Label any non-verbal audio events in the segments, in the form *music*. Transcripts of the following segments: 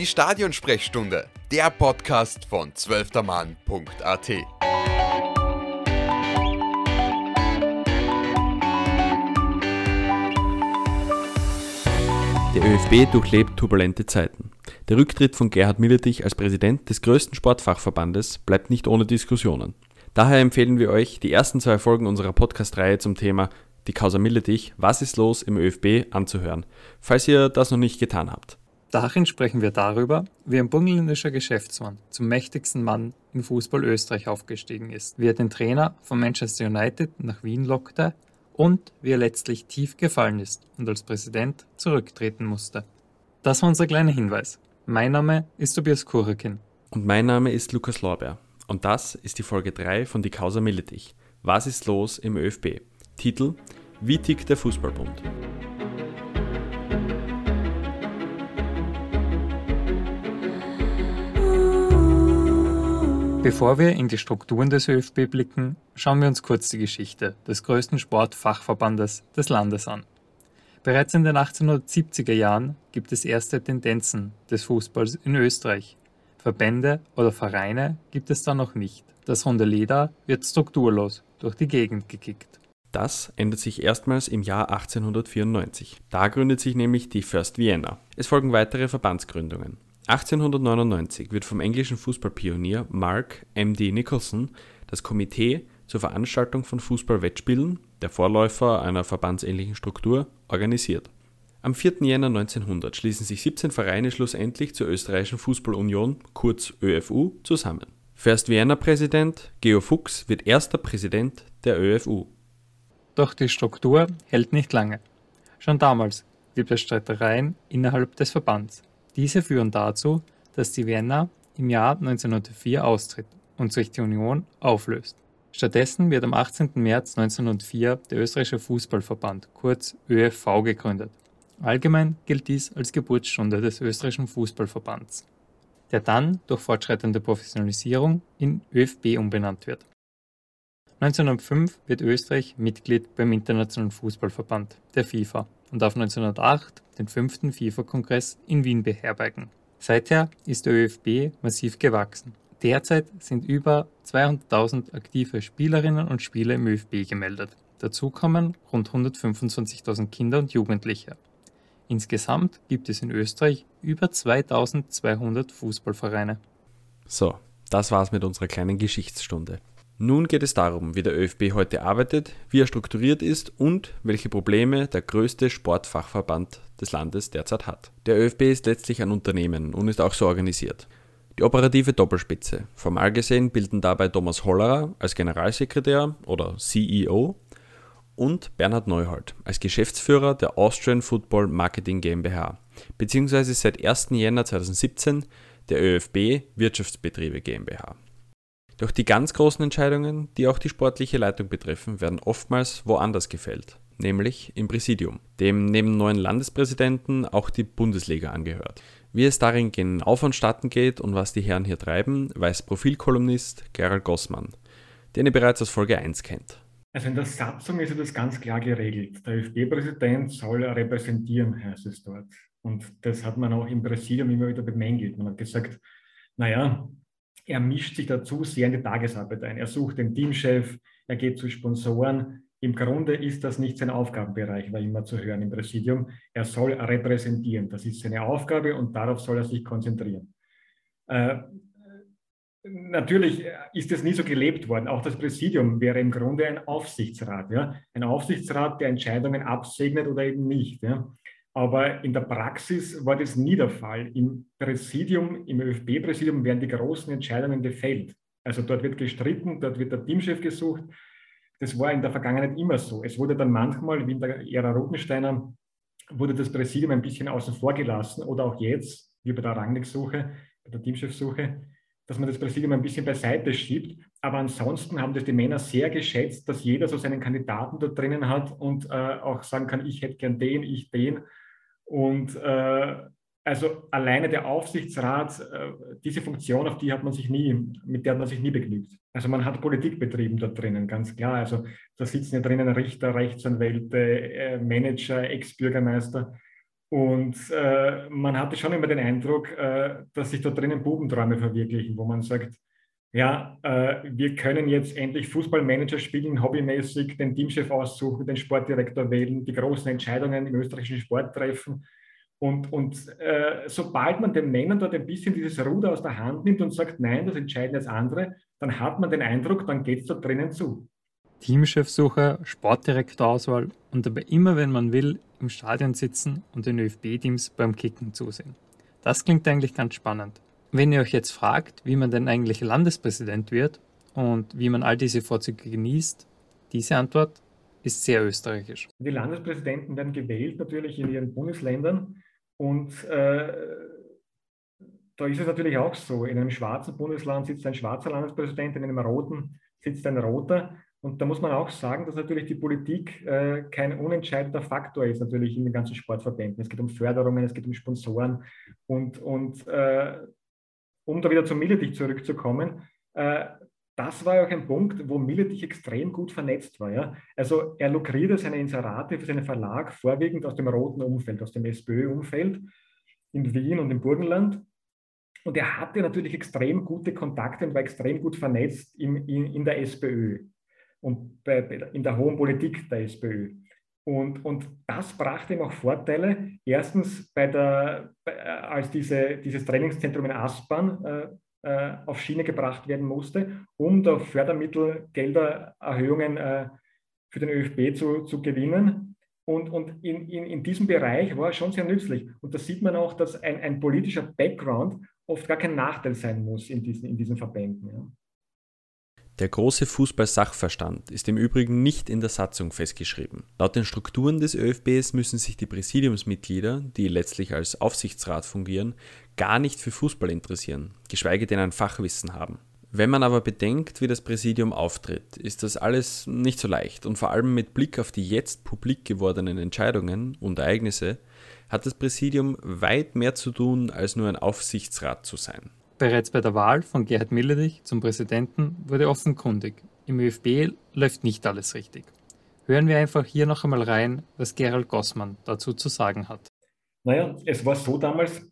Die Stadionsprechstunde, der Podcast von zwölftermann.at. Der ÖFB durchlebt turbulente Zeiten. Der Rücktritt von Gerhard Milletich als Präsident des größten Sportfachverbandes bleibt nicht ohne Diskussionen. Daher empfehlen wir euch, die ersten zwei Folgen unserer Podcast-Reihe zum Thema Die Causa Milletich, was ist los im ÖFB anzuhören, falls ihr das noch nicht getan habt. Darin sprechen wir darüber, wie ein burgenländischer Geschäftsmann zum mächtigsten Mann in Fußball Österreich aufgestiegen ist, wie er den Trainer von Manchester United nach Wien lockte und wie er letztlich tief gefallen ist und als Präsident zurücktreten musste. Das war unser kleiner Hinweis. Mein Name ist Tobias Kurekin. Und mein Name ist Lukas Lorbeer. Und das ist die Folge 3 von Die Causa Milletich. Was ist los im ÖFB? Titel Wie tickt der Fußballbund? Bevor wir in die Strukturen des ÖFB blicken, schauen wir uns kurz die Geschichte des größten Sportfachverbandes des Landes an. Bereits in den 1870er Jahren gibt es erste Tendenzen des Fußballs in Österreich. Verbände oder Vereine gibt es da noch nicht. Das runde Leder wird strukturlos durch die Gegend gekickt. Das ändert sich erstmals im Jahr 1894. Da gründet sich nämlich die First Vienna. Es folgen weitere Verbandsgründungen. 1899 wird vom englischen Fußballpionier Mark M.D. Nicholson das Komitee zur Veranstaltung von Fußballwettspielen, der Vorläufer einer verbandsähnlichen Struktur, organisiert. Am 4. Jänner 1900 schließen sich 17 Vereine schlussendlich zur Österreichischen Fußballunion, kurz ÖFU, zusammen. First Vienna Präsident Geo Fuchs wird erster Präsident der ÖFU. Doch die Struktur hält nicht lange. Schon damals gibt es Streitereien innerhalb des Verbands. Diese führen dazu, dass die Vienna im Jahr 1904 austritt und sich die Union auflöst. Stattdessen wird am 18. März 1904 der Österreichische Fußballverband, kurz ÖFV, gegründet. Allgemein gilt dies als Geburtsstunde des österreichischen Fußballverbands, der dann durch fortschreitende Professionalisierung in ÖFB umbenannt wird. 1905 wird Österreich Mitglied beim Internationalen Fußballverband, der FIFA, und auf 1908 den fünften FIFA-Kongress in Wien beherbergen. Seither ist der ÖFB massiv gewachsen. Derzeit sind über 200.000 aktive Spielerinnen und Spieler im ÖFB gemeldet. Dazu kommen rund 125.000 Kinder und Jugendliche. Insgesamt gibt es in Österreich über 2200 Fußballvereine. So, das war's mit unserer kleinen Geschichtsstunde. Nun geht es darum, wie der ÖFB heute arbeitet, wie er strukturiert ist und welche Probleme der größte Sportfachverband des Landes derzeit hat. Der ÖFB ist letztlich ein Unternehmen und ist auch so organisiert. Die operative Doppelspitze. Formal gesehen bilden dabei Thomas Hollerer als Generalsekretär oder CEO und Bernhard Neuhold als Geschäftsführer der Austrian Football Marketing GmbH, beziehungsweise seit 1. Jänner 2017 der ÖFB Wirtschaftsbetriebe GmbH. Doch die ganz großen Entscheidungen, die auch die sportliche Leitung betreffen, werden oftmals woanders gefällt, nämlich im Präsidium, dem neben neuen Landespräsidenten auch die Bundesliga angehört. Wie es darin genau vonstatten geht und was die Herren hier treiben, weiß Profilkolumnist Gerald Gossmann, den ihr bereits aus Folge 1 kennt. Also in der Satzung ist das ganz klar geregelt. Der ÖFB-Präsident soll repräsentieren, heißt es dort. Und das hat man auch im Präsidium immer wieder bemängelt. Man hat gesagt, naja, er mischt sich dazu sehr in die Tagesarbeit ein. Er sucht den Teamchef, er geht zu Sponsoren. Im Grunde ist das nicht sein Aufgabenbereich, war immer zu hören im Präsidium. Er soll repräsentieren. Das ist seine Aufgabe und darauf soll er sich konzentrieren. Äh, natürlich ist es nie so gelebt worden. Auch das Präsidium wäre im Grunde ein Aufsichtsrat. Ja? Ein Aufsichtsrat, der Entscheidungen absegnet oder eben nicht. Ja? Aber in der Praxis war das nie der Fall. Im Präsidium, im ÖFB-Präsidium werden die großen Entscheidungen gefällt. Also dort wird gestritten, dort wird der Teamchef gesucht. Das war in der Vergangenheit immer so. Es wurde dann manchmal, wie in der Ära Rotensteiner, wurde das Präsidium ein bisschen außen vor gelassen oder auch jetzt, wie bei der Rangnick-Suche, bei der Teamchef-Suche, dass man das Präsidium ein bisschen beiseite schiebt. Aber ansonsten haben das die Männer sehr geschätzt, dass jeder so seinen Kandidaten da drinnen hat und äh, auch sagen kann, ich hätte gern den, ich den. Und äh, also alleine der Aufsichtsrat, äh, diese Funktion, auf die hat man sich nie, mit der hat man sich nie begnügt. Also man hat Politik betrieben da drinnen, ganz klar. Also da sitzen ja drinnen Richter, Rechtsanwälte, äh, Manager, Ex-Bürgermeister. Und äh, man hatte schon immer den Eindruck, äh, dass sich da drinnen Bubenträume verwirklichen, wo man sagt, ja, äh, wir können jetzt endlich Fußballmanager spielen, hobbymäßig den Teamchef aussuchen, den Sportdirektor wählen, die großen Entscheidungen im österreichischen Sport treffen. Und, und äh, sobald man den Männern dort ein bisschen dieses Ruder aus der Hand nimmt und sagt, nein, das entscheiden jetzt andere, dann hat man den Eindruck, dann geht es dort drinnen zu. Teamchefsuche, Sportdirektorauswahl und dabei immer, wenn man will, im Stadion sitzen und den ÖFB-Teams beim Kicken zusehen. Das klingt eigentlich ganz spannend. Wenn ihr euch jetzt fragt, wie man denn eigentlich Landespräsident wird und wie man all diese Vorzüge genießt, diese Antwort ist sehr österreichisch. Die Landespräsidenten werden gewählt natürlich in ihren Bundesländern und äh, da ist es natürlich auch so. In einem schwarzen Bundesland sitzt ein schwarzer Landespräsident, in einem roten sitzt ein roter. Und da muss man auch sagen, dass natürlich die Politik äh, kein unentscheidender Faktor ist, natürlich in den ganzen Sportverbänden. Es geht um Förderungen, es geht um Sponsoren. Und, und äh, um da wieder zum Milletich zurückzukommen, äh, das war ja auch ein Punkt, wo Milletich extrem gut vernetzt war. Ja? Also er lukrierte seine Inserate für seinen Verlag vorwiegend aus dem roten Umfeld, aus dem SPÖ-Umfeld in Wien und im Burgenland. Und er hatte natürlich extrem gute Kontakte und war extrem gut vernetzt in, in, in der SPÖ und bei, in der hohen Politik der SPÖ. Und, und das brachte ihm auch Vorteile. Erstens, bei der, äh, als diese, dieses Trainingszentrum in Aspern äh, äh, auf Schiene gebracht werden musste, um da Fördermittelgeldererhöhungen äh, für den ÖFB zu, zu gewinnen. Und, und in, in, in diesem Bereich war er schon sehr nützlich. Und da sieht man auch, dass ein, ein politischer Background oft gar kein Nachteil sein muss in diesen, in diesen Verbänden. Ja. Der große Fußball-Sachverstand ist im Übrigen nicht in der Satzung festgeschrieben. Laut den Strukturen des ÖFBs müssen sich die Präsidiumsmitglieder, die letztlich als Aufsichtsrat fungieren, gar nicht für Fußball interessieren, geschweige denn ein Fachwissen haben. Wenn man aber bedenkt, wie das Präsidium auftritt, ist das alles nicht so leicht und vor allem mit Blick auf die jetzt publik gewordenen Entscheidungen und Ereignisse hat das Präsidium weit mehr zu tun, als nur ein Aufsichtsrat zu sein. Bereits bei der Wahl von Gerhard Milledich zum Präsidenten wurde offenkundig, im ÖFB läuft nicht alles richtig. Hören wir einfach hier noch einmal rein, was Gerald Gossmann dazu zu sagen hat. Naja, es war so damals,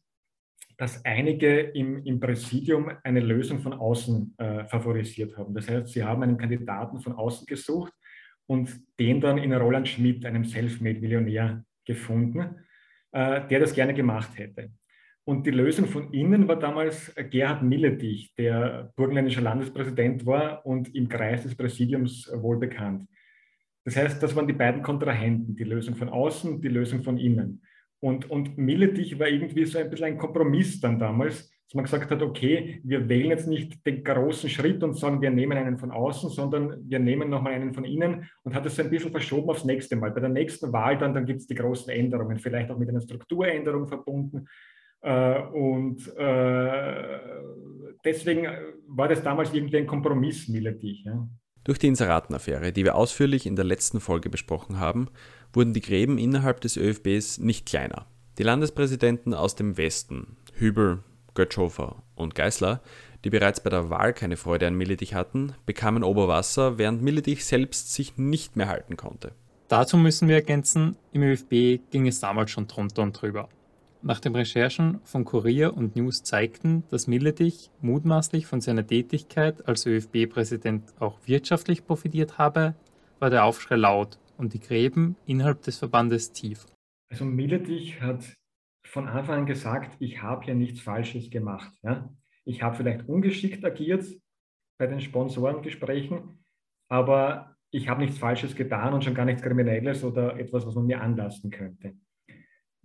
dass einige im, im Präsidium eine Lösung von außen äh, favorisiert haben. Das heißt, sie haben einen Kandidaten von außen gesucht und den dann in Roland Schmidt, einem Selfmade-Millionär, gefunden, äh, der das gerne gemacht hätte. Und die Lösung von innen war damals Gerhard Milletich, der burgenländischer Landespräsident war und im Kreis des Präsidiums wohl bekannt. Das heißt, das waren die beiden Kontrahenten, die Lösung von außen, die Lösung von innen. Und, und Milletich war irgendwie so ein bisschen ein Kompromiss dann damals, dass man gesagt hat, okay, wir wählen jetzt nicht den großen Schritt und sagen, wir nehmen einen von außen, sondern wir nehmen nochmal einen von innen und hat es so ein bisschen verschoben aufs nächste Mal. Bei der nächsten Wahl dann, dann gibt es die großen Änderungen, vielleicht auch mit einer Strukturänderung verbunden. Äh, und äh, deswegen war das damals irgendwie ein Kompromiss, Milletich. Ja. Durch die Inseratenaffäre, die wir ausführlich in der letzten Folge besprochen haben, wurden die Gräben innerhalb des ÖFBs nicht kleiner. Die Landespräsidenten aus dem Westen, Hübel, Götzschofer und Geißler, die bereits bei der Wahl keine Freude an Milletich hatten, bekamen Oberwasser, während Milletich selbst sich nicht mehr halten konnte. Dazu müssen wir ergänzen, im ÖFB ging es damals schon drunter und drüber. Nach den Recherchen von Kurier und News zeigten, dass Milletich mutmaßlich von seiner Tätigkeit als ÖFB-Präsident auch wirtschaftlich profitiert habe, war der Aufschrei laut und die Gräben innerhalb des Verbandes tief. Also Milletich hat von Anfang an gesagt, ich habe hier nichts Falsches gemacht. Ja? Ich habe vielleicht ungeschickt agiert bei den Sponsorengesprächen, aber ich habe nichts Falsches getan und schon gar nichts Kriminelles oder etwas, was man mir anlasten könnte.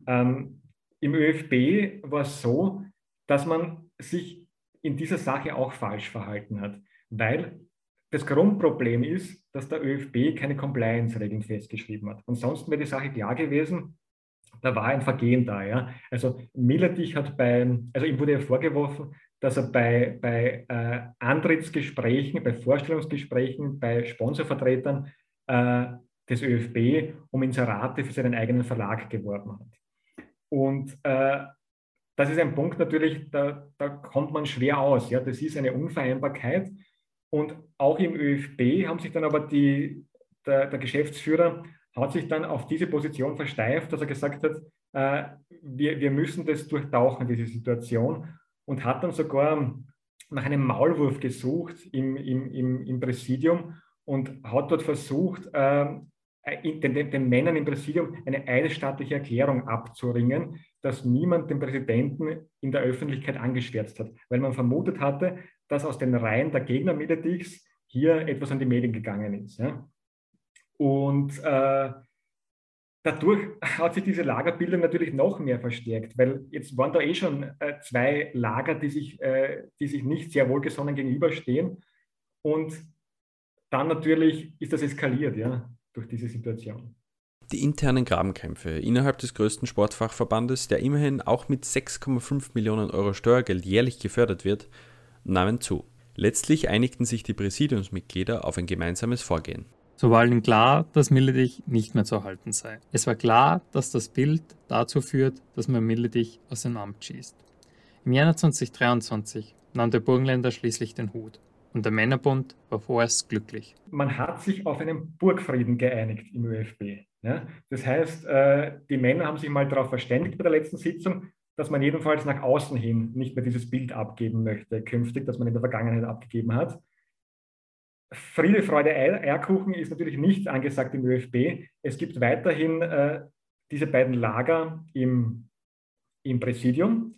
Ähm, im ÖFB war es so, dass man sich in dieser Sache auch falsch verhalten hat, weil das Grundproblem ist, dass der ÖFB keine Compliance-Regeln festgeschrieben hat. Ansonsten wäre die Sache klar gewesen, da war ein Vergehen da. Ja? Also Milletich hat bei, also ihm wurde ja vorgeworfen, dass er bei, bei äh, Antrittsgesprächen, bei Vorstellungsgesprächen, bei Sponsorvertretern äh, des ÖFB um Inserate für seinen eigenen Verlag geworben hat. Und äh, das ist ein Punkt natürlich, da, da kommt man schwer aus. Ja? Das ist eine Unvereinbarkeit. Und auch im ÖFB haben sich dann aber die, der, der Geschäftsführer hat sich dann auf diese Position versteift, dass er gesagt hat, äh, wir, wir müssen das durchtauchen, diese Situation, und hat dann sogar nach einem Maulwurf gesucht im, im, im, im Präsidium und hat dort versucht, äh, den, den, den, Männern im Präsidium eine eidesstaatliche Erklärung abzuringen, dass niemand den Präsidenten in der Öffentlichkeit angeschwärzt hat, weil man vermutet hatte, dass aus den Reihen der Gegner Miletichs hier etwas an die Medien gegangen ist. Ja? Und äh, dadurch *laughs* hat sich diese Lagerbildung natürlich noch mehr verstärkt, weil jetzt waren da eh schon äh, zwei Lager, die sich, äh, die sich nicht sehr wohlgesonnen gegenüberstehen. Und dann natürlich ist das eskaliert, ja, durch diese Situation. Die internen Grabenkämpfe innerhalb des größten Sportfachverbandes, der immerhin auch mit 6,5 Millionen Euro Steuergeld jährlich gefördert wird, nahmen zu. Letztlich einigten sich die Präsidiumsmitglieder auf ein gemeinsames Vorgehen. So war allen klar, dass Milledich nicht mehr zu erhalten sei. Es war klar, dass das Bild dazu führt, dass man Milledich aus dem Amt schießt. Im Januar 2023 nahm der Burgenländer schließlich den Hut und der Männerbund war vorerst glücklich. Man hat sich auf einen Burgfrieden geeinigt im ÖFB. Ja? Das heißt, äh, die Männer haben sich mal darauf verständigt bei der letzten Sitzung, dass man jedenfalls nach außen hin nicht mehr dieses Bild abgeben möchte, künftig, das man in der Vergangenheit abgegeben hat. Friede, Freude, Eierkuchen ist natürlich nicht angesagt im ÖFB. Es gibt weiterhin äh, diese beiden Lager im, im Präsidium,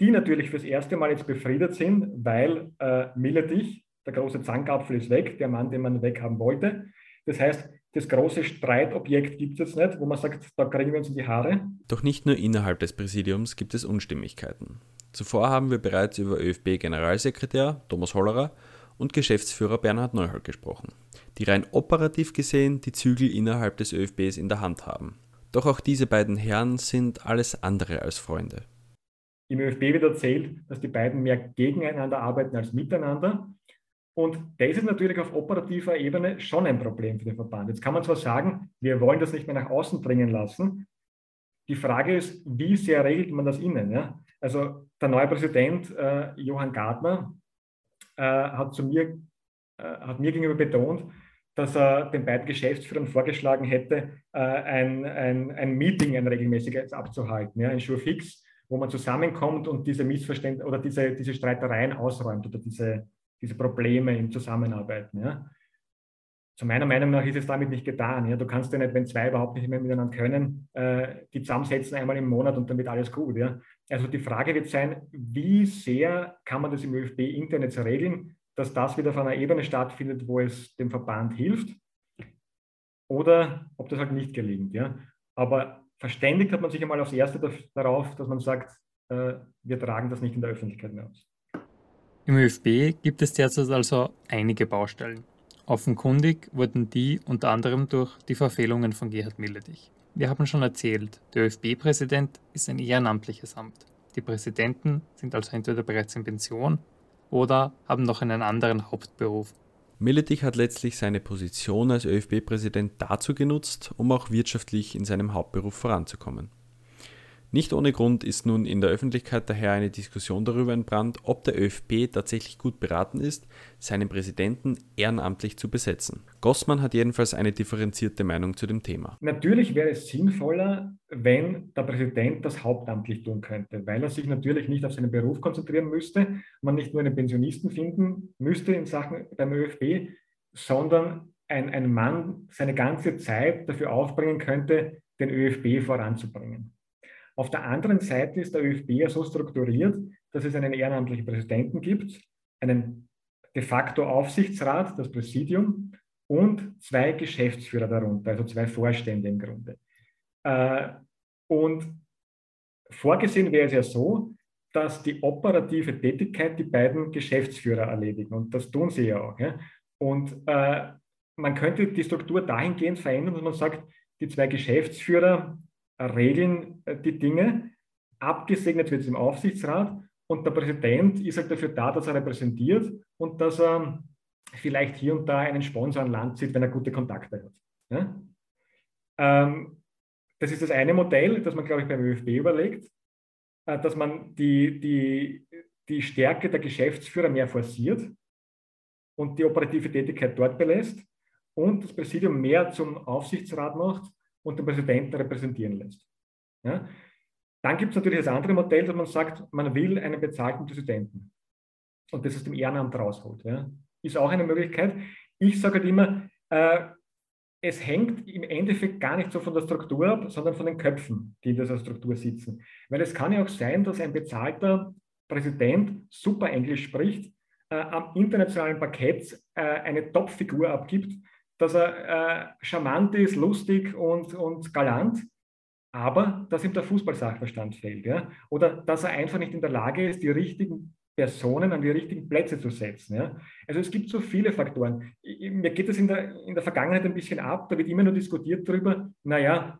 die natürlich fürs erste Mal jetzt befriedet sind, weil äh, Milletich, der große Zankapfel ist weg, der Mann, den man weghaben wollte. Das heißt, das große Streitobjekt gibt es jetzt nicht, wo man sagt, da kriegen wir uns in die Haare. Doch nicht nur innerhalb des Präsidiums gibt es Unstimmigkeiten. Zuvor haben wir bereits über ÖFB-Generalsekretär Thomas Hollerer und Geschäftsführer Bernhard Neuhold gesprochen, die rein operativ gesehen die Zügel innerhalb des ÖFBs in der Hand haben. Doch auch diese beiden Herren sind alles andere als Freunde. Im ÖFB wird erzählt, dass die beiden mehr gegeneinander arbeiten als miteinander. Und das ist natürlich auf operativer Ebene schon ein Problem für den Verband. Jetzt kann man zwar sagen, wir wollen das nicht mehr nach außen dringen lassen. Die Frage ist, wie sehr regelt man das innen? Ja? Also der neue Präsident äh, Johann Gardner äh, hat, zu mir, äh, hat mir gegenüber betont, dass er den beiden Geschäftsführern vorgeschlagen hätte, äh, ein, ein, ein Meeting, ein regelmäßiges abzuhalten, ja, ein Sure Fix, wo man zusammenkommt und diese Missverständnisse oder diese, diese Streitereien ausräumt oder diese, diese Probleme im Zusammenarbeiten. Ja. Zu meiner Meinung nach ist es damit nicht getan. Ja. Du kannst ja nicht, wenn zwei überhaupt nicht mehr miteinander können, äh, die zusammensetzen einmal im Monat und dann wird alles gut. Ja. Also die Frage wird sein, wie sehr kann man das im ÖFB intern jetzt regeln, dass das wieder auf einer Ebene stattfindet, wo es dem Verband hilft oder ob das halt nicht gelingt. Ja. Aber verständigt hat man sich einmal aufs Erste darauf, dass man sagt, äh, wir tragen das nicht in der Öffentlichkeit mehr aus. Im ÖFB gibt es derzeit also einige Baustellen. Offenkundig wurden die unter anderem durch die Verfehlungen von Gerhard Milledich. Wir haben schon erzählt, der ÖFB-Präsident ist ein ehrenamtliches Amt. Die Präsidenten sind also entweder bereits in Pension oder haben noch einen anderen Hauptberuf. Milletich hat letztlich seine Position als ÖFB-Präsident dazu genutzt, um auch wirtschaftlich in seinem Hauptberuf voranzukommen. Nicht ohne Grund ist nun in der Öffentlichkeit daher eine Diskussion darüber entbrannt, ob der ÖFB tatsächlich gut beraten ist, seinen Präsidenten ehrenamtlich zu besetzen. Gossmann hat jedenfalls eine differenzierte Meinung zu dem Thema. Natürlich wäre es sinnvoller, wenn der Präsident das hauptamtlich tun könnte, weil er sich natürlich nicht auf seinen Beruf konzentrieren müsste, man nicht nur einen Pensionisten finden müsste in Sachen beim ÖFB, sondern ein, ein Mann seine ganze Zeit dafür aufbringen könnte, den ÖFB voranzubringen. Auf der anderen Seite ist der ÖFB ja so strukturiert, dass es einen ehrenamtlichen Präsidenten gibt, einen de facto Aufsichtsrat, das Präsidium und zwei Geschäftsführer darunter, also zwei Vorstände im Grunde. Äh, und vorgesehen wäre es ja so, dass die operative Tätigkeit die beiden Geschäftsführer erledigen. Und das tun sie ja auch. Und äh, man könnte die Struktur dahingehend verändern, dass man sagt, die zwei Geschäftsführer regeln äh, die Dinge. Abgesegnet wird es im Aufsichtsrat und der Präsident ist halt dafür da, dass er repräsentiert und dass er vielleicht hier und da einen Sponsor an Land zieht, wenn er gute Kontakte hat. Ja? Ähm, das ist das eine Modell, das man, glaube ich, beim ÖFB überlegt, äh, dass man die, die, die Stärke der Geschäftsführer mehr forciert und die operative Tätigkeit dort belässt. und das Präsidium mehr zum Aufsichtsrat macht und den Präsidenten repräsentieren lässt. Ja? Dann gibt es natürlich das andere Modell, dass man sagt, man will einen bezahlten Präsidenten und das aus dem Ehrenamt rausholt. Ja? Ist auch eine Möglichkeit. Ich sage halt immer, äh, es hängt im Endeffekt gar nicht so von der Struktur ab, sondern von den Köpfen, die in dieser Struktur sitzen. Weil es kann ja auch sein, dass ein bezahlter Präsident super Englisch spricht, äh, am internationalen Parkett äh, eine Top-Figur abgibt, dass er äh, charmant ist, lustig und, und galant, aber dass ihm der Fußballsachverstand fehlt. Ja? Oder dass er einfach nicht in der Lage ist, die richtigen Personen an die richtigen Plätze zu setzen. Ja? Also es gibt so viele Faktoren. Mir geht es in der, in der Vergangenheit ein bisschen ab, da wird immer nur diskutiert darüber, naja,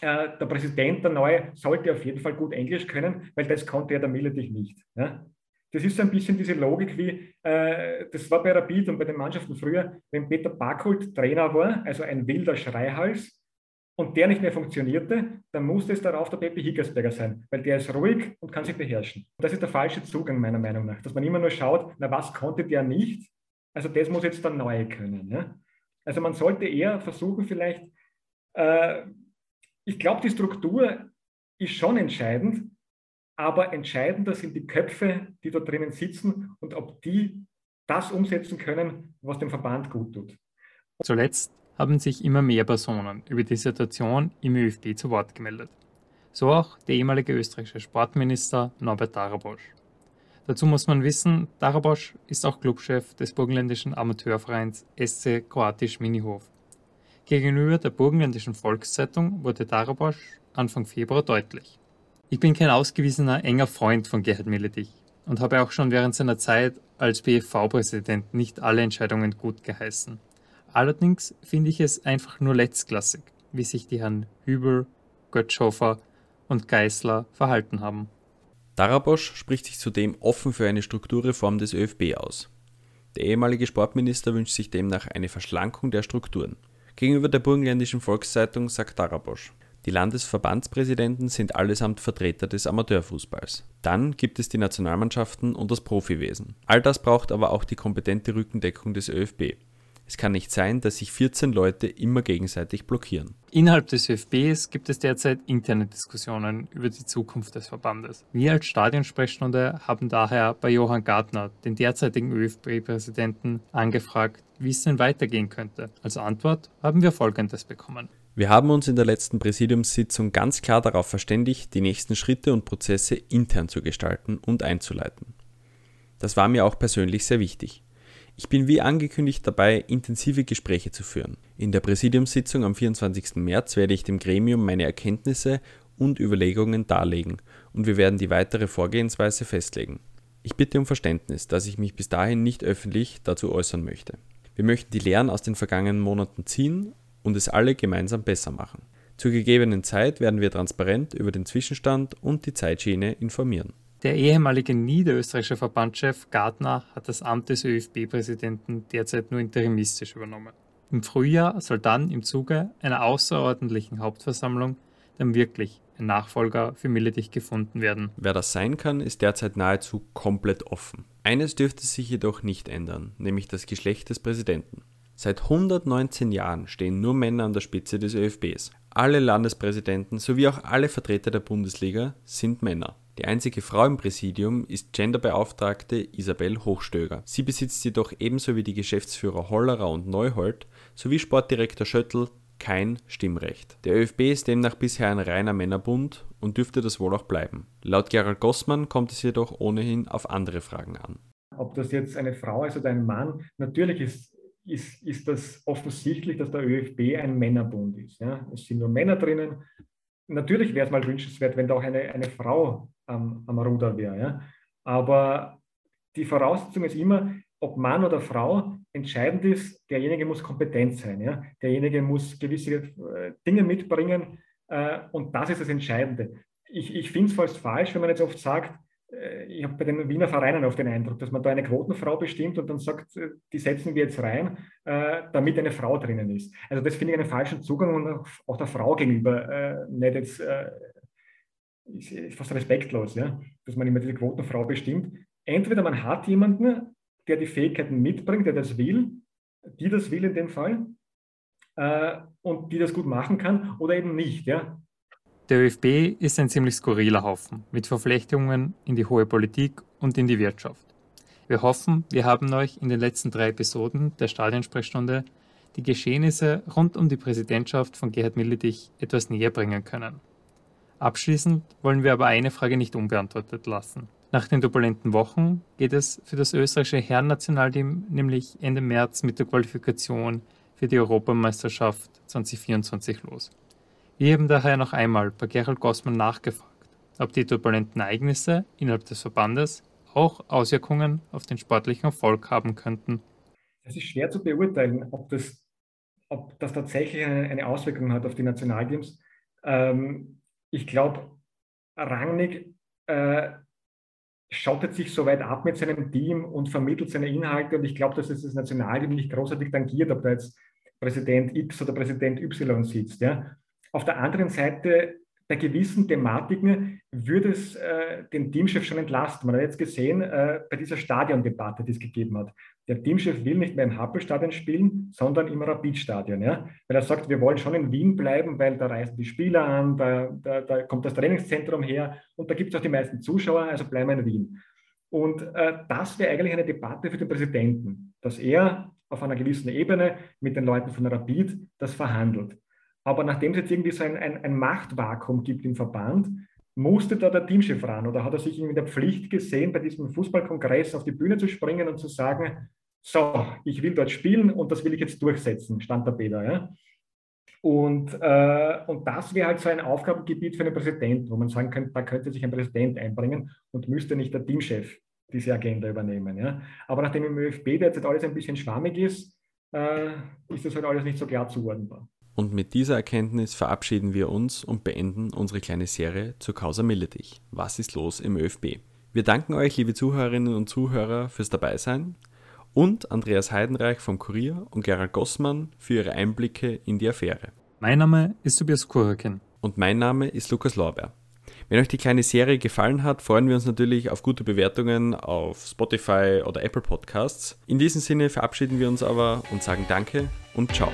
äh, der Präsident, der Neue, sollte auf jeden Fall gut Englisch können, weil das konnte ja der Milletich nicht. Ja? Das ist so ein bisschen diese Logik wie, äh, das war bei Rapid und bei den Mannschaften früher, wenn Peter Backholt Trainer war, also ein wilder Schreihals, und der nicht mehr funktionierte, dann musste es darauf der Pepe Hickersberger sein, weil der ist ruhig und kann sich beherrschen. Das ist der falsche Zugang meiner Meinung nach, dass man immer nur schaut, na was konnte der nicht, also das muss jetzt der Neue können. Ja? Also man sollte eher versuchen vielleicht, äh, ich glaube, die Struktur ist schon entscheidend, aber entscheidender sind die Köpfe, die dort drinnen sitzen und ob die das umsetzen können, was dem Verband gut tut. Zuletzt haben sich immer mehr Personen über die Situation im ÖFB zu Wort gemeldet. So auch der ehemalige österreichische Sportminister Norbert Darabosch. Dazu muss man wissen, Darabosch ist auch Clubchef des burgenländischen Amateurvereins SC Kroatisch Minihof. Gegenüber der burgenländischen Volkszeitung wurde Darabosch Anfang Februar deutlich. Ich bin kein ausgewiesener enger Freund von Gerhard Milletich und habe auch schon während seiner Zeit als BFV-Präsident nicht alle Entscheidungen gut geheißen. Allerdings finde ich es einfach nur letztklassig, wie sich die Herren Hübel, Götzschhofer und Geißler verhalten haben. Darabosch spricht sich zudem offen für eine Strukturreform des ÖFB aus. Der ehemalige Sportminister wünscht sich demnach eine Verschlankung der Strukturen. Gegenüber der Burgenländischen Volkszeitung sagt Darabosch, die Landesverbandspräsidenten sind allesamt Vertreter des Amateurfußballs. Dann gibt es die Nationalmannschaften und das Profiwesen. All das braucht aber auch die kompetente Rückendeckung des ÖFB. Es kann nicht sein, dass sich 14 Leute immer gegenseitig blockieren. Innerhalb des ÖFBs gibt es derzeit interne Diskussionen über die Zukunft des Verbandes. Wir als Stadionsprechstunde haben daher bei Johann Gartner, den derzeitigen ÖFB-Präsidenten, angefragt, wie es denn weitergehen könnte. Als Antwort haben wir Folgendes bekommen. Wir haben uns in der letzten Präsidiumssitzung ganz klar darauf verständigt, die nächsten Schritte und Prozesse intern zu gestalten und einzuleiten. Das war mir auch persönlich sehr wichtig. Ich bin wie angekündigt dabei, intensive Gespräche zu führen. In der Präsidiumssitzung am 24. März werde ich dem Gremium meine Erkenntnisse und Überlegungen darlegen und wir werden die weitere Vorgehensweise festlegen. Ich bitte um Verständnis, dass ich mich bis dahin nicht öffentlich dazu äußern möchte. Wir möchten die Lehren aus den vergangenen Monaten ziehen und es alle gemeinsam besser machen. Zur gegebenen Zeit werden wir transparent über den Zwischenstand und die Zeitschiene informieren. Der ehemalige niederösterreichische Verbandschef Gartner hat das Amt des ÖFB-Präsidenten derzeit nur interimistisch übernommen. Im Frühjahr soll dann im Zuge einer außerordentlichen Hauptversammlung dann wirklich ein Nachfolger für Milletich gefunden werden. Wer das sein kann, ist derzeit nahezu komplett offen. Eines dürfte sich jedoch nicht ändern, nämlich das Geschlecht des Präsidenten. Seit 119 Jahren stehen nur Männer an der Spitze des ÖFBs. Alle Landespräsidenten sowie auch alle Vertreter der Bundesliga sind Männer. Die einzige Frau im Präsidium ist Genderbeauftragte Isabel Hochstöger. Sie besitzt jedoch ebenso wie die Geschäftsführer Hollerer und Neuhold sowie Sportdirektor Schöttl kein Stimmrecht. Der ÖFB ist demnach bisher ein reiner Männerbund und dürfte das wohl auch bleiben. Laut Gerald Gossmann kommt es jedoch ohnehin auf andere Fragen an. Ob das jetzt eine Frau ist oder ein Mann, natürlich ist, ist, ist das offensichtlich, dass der ÖFB ein Männerbund ist. Ja? Es sind nur Männer drinnen. Natürlich wäre es mal wünschenswert, wenn da auch eine, eine Frau am, am Ruder wäre. Ja? Aber die Voraussetzung ist immer, ob Mann oder Frau, entscheidend ist, derjenige muss kompetent sein. Ja? Derjenige muss gewisse äh, Dinge mitbringen äh, und das ist das Entscheidende. Ich, ich finde es fast falsch, wenn man jetzt oft sagt, ich habe bei den Wiener Vereinen oft den Eindruck, dass man da eine Quotenfrau bestimmt und dann sagt, äh, die setzen wir jetzt rein, äh, damit eine Frau drinnen ist. Also das finde ich einen falschen Zugang und auch der Frau gegenüber äh, nicht jetzt ist fast respektlos, ja, dass man immer diese Quotenfrau bestimmt. Entweder man hat jemanden, der die Fähigkeiten mitbringt, der das will, die das will in dem Fall, äh, und die das gut machen kann oder eben nicht. Ja? Der ÖFB ist ein ziemlich skurriler Haufen mit Verflechtungen in die hohe Politik und in die Wirtschaft. Wir hoffen, wir haben euch in den letzten drei Episoden der Stadionsprechstunde die Geschehnisse rund um die Präsidentschaft von Gerhard Milledich etwas näher bringen können. Abschließend wollen wir aber eine Frage nicht unbeantwortet lassen. Nach den turbulenten Wochen geht es für das österreichische Herrennationalteam nämlich Ende März mit der Qualifikation für die Europameisterschaft 2024 los. Wir haben daher noch einmal bei Gerald Gossmann nachgefragt, ob die turbulenten Ereignisse innerhalb des Verbandes auch Auswirkungen auf den sportlichen Erfolg haben könnten. Es ist schwer zu beurteilen, ob das, ob das tatsächlich eine Auswirkung hat auf die Nationalteams. Ähm, ich glaube, Rangnick äh, schottet sich so weit ab mit seinem Team und vermittelt seine Inhalte. Und ich glaube, dass es das Nationalteam nicht großartig tangiert, ob da jetzt Präsident X oder Präsident Y sitzt. Ja. Auf der anderen Seite, bei gewissen Thematiken würde es äh, den Teamchef schon entlasten. Man hat jetzt gesehen, äh, bei dieser Stadiondebatte, die es gegeben hat. Der Teamchef will nicht mehr im Happelstadion spielen, sondern im Rapidstadion. Ja? Weil er sagt, wir wollen schon in Wien bleiben, weil da reisen die Spieler an, da, da, da kommt das Trainingszentrum her und da gibt es auch die meisten Zuschauer, also bleiben wir in Wien. Und äh, das wäre eigentlich eine Debatte für den Präsidenten, dass er auf einer gewissen Ebene mit den Leuten von Rapid das verhandelt. Aber nachdem es jetzt irgendwie so ein, ein, ein Machtvakuum gibt im Verband, musste da der Teamchef ran oder hat er sich in der Pflicht gesehen, bei diesem Fußballkongress auf die Bühne zu springen und zu sagen, so, ich will dort spielen und das will ich jetzt durchsetzen, stand der Peter. Ja? Und, äh, und das wäre halt so ein Aufgabengebiet für einen Präsidenten, wo man sagen könnte, da könnte sich ein Präsident einbringen und müsste nicht der Teamchef diese Agenda übernehmen. Ja? Aber nachdem im ÖFB derzeit alles ein bisschen schwammig ist, äh, ist das halt alles nicht so klar zuordnenbar. Und mit dieser Erkenntnis verabschieden wir uns und beenden unsere kleine Serie zur Causa Milletich. Was ist los im ÖFB? Wir danken euch, liebe Zuhörerinnen und Zuhörer, fürs Dabeisein und Andreas Heidenreich vom Kurier und Gerald Gossmann für ihre Einblicke in die Affäre. Mein Name ist Tobias Kurakin. Und mein Name ist Lukas Lorber. Wenn euch die kleine Serie gefallen hat, freuen wir uns natürlich auf gute Bewertungen auf Spotify oder Apple Podcasts. In diesem Sinne verabschieden wir uns aber und sagen Danke und Ciao.